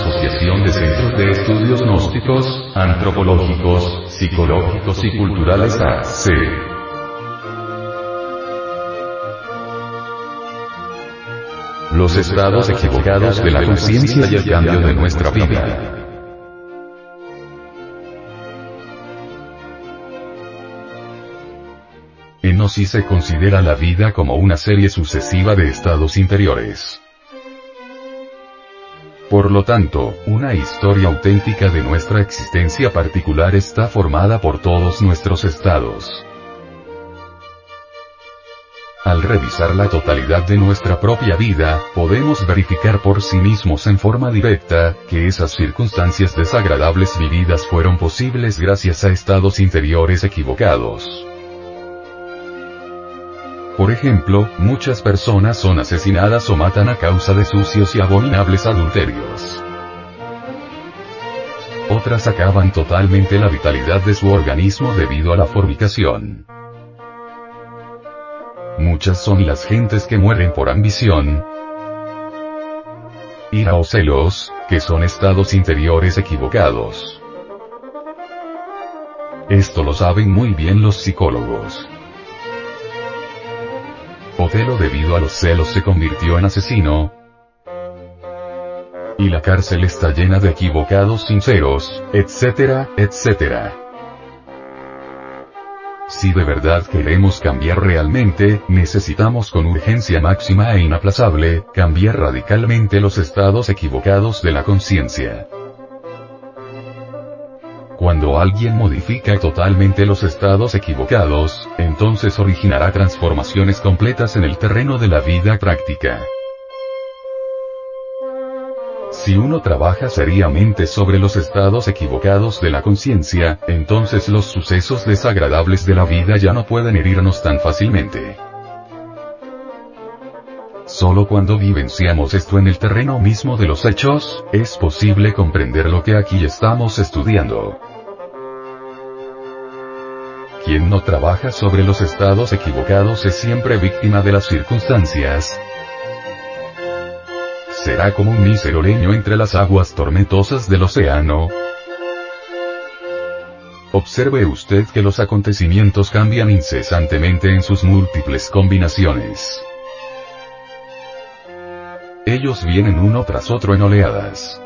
asociación de centros de estudios gnósticos, antropológicos, psicológicos y culturales AC. Los estados equivocados de la conciencia y el cambio de nuestra vida. En Gnosis se considera la vida como una serie sucesiva de estados interiores. Por lo tanto, una historia auténtica de nuestra existencia particular está formada por todos nuestros estados. Al revisar la totalidad de nuestra propia vida, podemos verificar por sí mismos en forma directa, que esas circunstancias desagradables vividas fueron posibles gracias a estados interiores equivocados. Por ejemplo, muchas personas son asesinadas o matan a causa de sucios y abominables adulterios. Otras acaban totalmente la vitalidad de su organismo debido a la fornicación. Muchas son las gentes que mueren por ambición, ira o celos, que son estados interiores equivocados. Esto lo saben muy bien los psicólogos. Otelo debido a los celos se convirtió en asesino. Y la cárcel está llena de equivocados sinceros, etcétera, etcétera. Si de verdad queremos cambiar realmente, necesitamos con urgencia máxima e inaplazable, cambiar radicalmente los estados equivocados de la conciencia. Cuando alguien modifica totalmente los estados equivocados, entonces originará transformaciones completas en el terreno de la vida práctica. Si uno trabaja seriamente sobre los estados equivocados de la conciencia, entonces los sucesos desagradables de la vida ya no pueden herirnos tan fácilmente. Solo cuando vivenciamos esto en el terreno mismo de los hechos, es posible comprender lo que aquí estamos estudiando. Quien no trabaja sobre los estados equivocados es siempre víctima de las circunstancias. Será como un mísero leño entre las aguas tormentosas del océano. Observe usted que los acontecimientos cambian incesantemente en sus múltiples combinaciones. Ellos vienen uno tras otro en oleadas.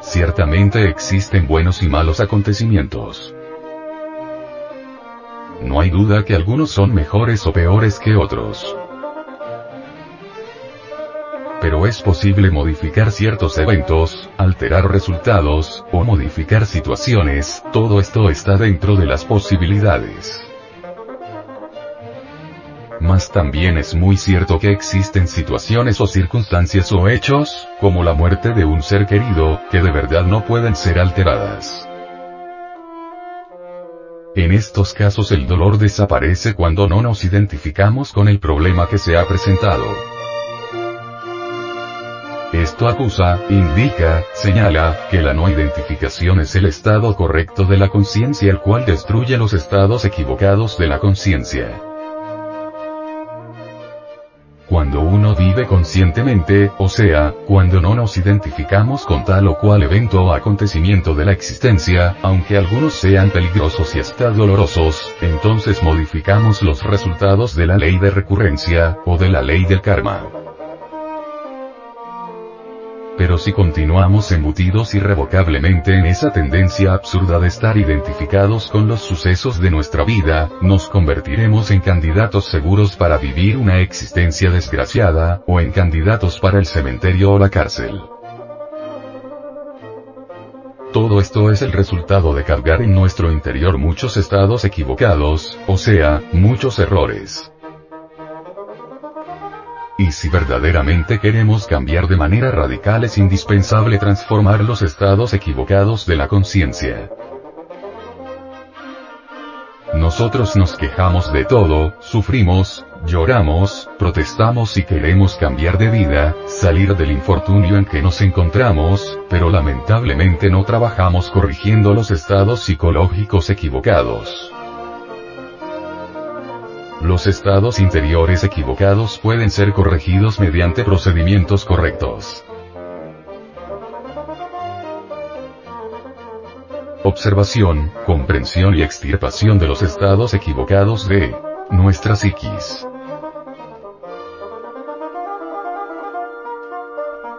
Ciertamente existen buenos y malos acontecimientos. No hay duda que algunos son mejores o peores que otros. Pero es posible modificar ciertos eventos, alterar resultados, o modificar situaciones, todo esto está dentro de las posibilidades. Mas también es muy cierto que existen situaciones o circunstancias o hechos, como la muerte de un ser querido, que de verdad no pueden ser alteradas. En estos casos el dolor desaparece cuando no nos identificamos con el problema que se ha presentado. Esto acusa, indica, señala, que la no identificación es el estado correcto de la conciencia el cual destruye los estados equivocados de la conciencia. Cuando uno vive conscientemente, o sea, cuando no nos identificamos con tal o cual evento o acontecimiento de la existencia, aunque algunos sean peligrosos y hasta dolorosos, entonces modificamos los resultados de la ley de recurrencia, o de la ley del karma. Pero si continuamos embutidos irrevocablemente en esa tendencia absurda de estar identificados con los sucesos de nuestra vida, nos convertiremos en candidatos seguros para vivir una existencia desgraciada, o en candidatos para el cementerio o la cárcel. Todo esto es el resultado de cargar en nuestro interior muchos estados equivocados, o sea, muchos errores. Y si verdaderamente queremos cambiar de manera radical es indispensable transformar los estados equivocados de la conciencia. Nosotros nos quejamos de todo, sufrimos, lloramos, protestamos y queremos cambiar de vida, salir del infortunio en que nos encontramos, pero lamentablemente no trabajamos corrigiendo los estados psicológicos equivocados. Los estados interiores equivocados pueden ser corregidos mediante procedimientos correctos. Observación, comprensión y extirpación de los estados equivocados de nuestra psiquis.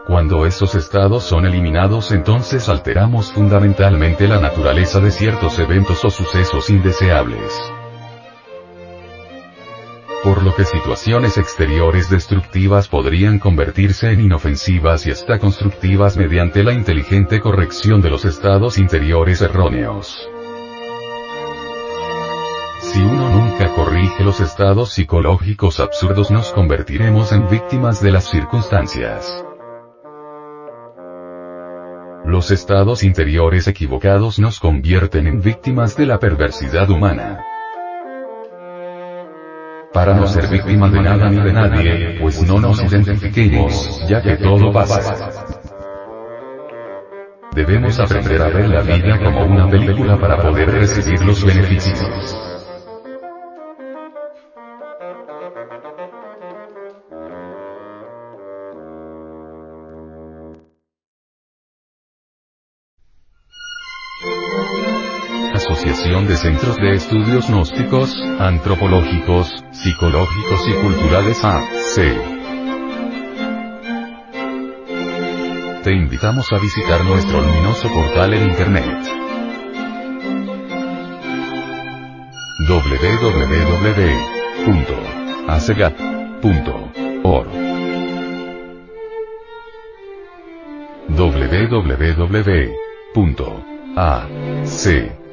Cuando esos estados son eliminados entonces alteramos fundamentalmente la naturaleza de ciertos eventos o sucesos indeseables. Que situaciones exteriores destructivas podrían convertirse en inofensivas y hasta constructivas mediante la inteligente corrección de los estados interiores erróneos. Si uno nunca corrige los estados psicológicos absurdos nos convertiremos en víctimas de las circunstancias. Los estados interiores equivocados nos convierten en víctimas de la perversidad humana. Para no ser víctimas de nada ni de nadie, pues no nos identifiquemos, ya que todo pasa. Debemos aprender a ver la vida como una película para poder recibir los beneficios. Asociación de Centros de Estudios Gnósticos, Antropológicos, Psicológicos y Culturales AC. Te invitamos a visitar nuestro luminoso portal en Internet. www.acegat.org www.ac